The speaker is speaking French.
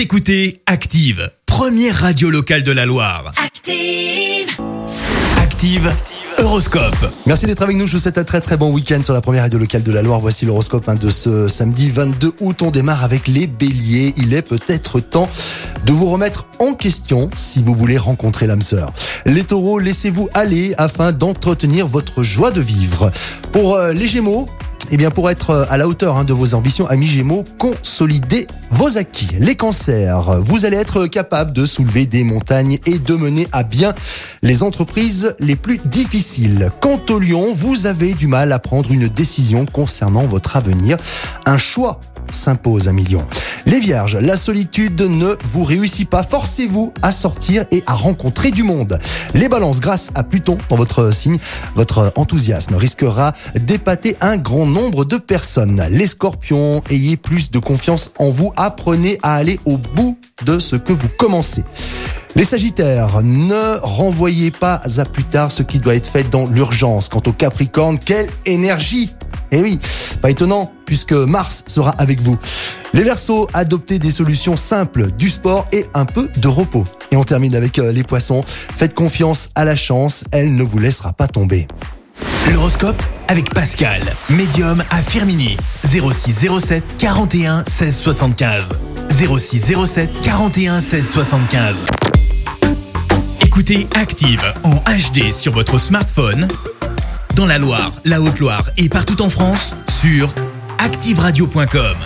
Vous écoutez Active, première radio locale de la Loire. Active. Active, Horoscope. Merci d'être avec nous. Je vous souhaite un très très bon week-end sur la première radio locale de la Loire. Voici l'horoscope hein, de ce samedi 22 août. On démarre avec les béliers. Il est peut-être temps de vous remettre en question si vous voulez rencontrer l'âme sœur. Les taureaux, laissez-vous aller afin d'entretenir votre joie de vivre. Pour euh, les gémeaux, eh bien, pour être euh, à la hauteur hein, de vos ambitions, amis Gémeaux, consolidez vos acquis. Les cancers, vous allez être capable de soulever des montagnes et de mener à bien les entreprises les plus difficiles. Quant au lion, vous avez du mal à prendre une décision concernant votre avenir. Un choix s'impose à millions. Les vierges, la solitude ne vous réussit pas. Forcez-vous à sortir et à rencontrer du monde. Les balances, grâce à Pluton dans votre signe, votre enthousiasme risquera d'épater un grand nombre de personnes. Les scorpions, ayez plus de confiance en vous. Apprenez à aller au bout de ce que vous commencez. Les Sagittaires, ne renvoyez pas à plus tard ce qui doit être fait dans l'urgence. Quant au Capricorne, quelle énergie Eh oui, pas étonnant puisque Mars sera avec vous. Les Verseaux, adoptez des solutions simples, du sport et un peu de repos. Et on termine avec euh, les Poissons. Faites confiance à la chance, elle ne vous laissera pas tomber. L'horoscope avec Pascal, médium à Firmini. 0607 41 16 75. 0607 41 16 75. Écoutez Active en HD sur votre smartphone, dans la Loire, la Haute-Loire et partout en France, sur activeradio.com.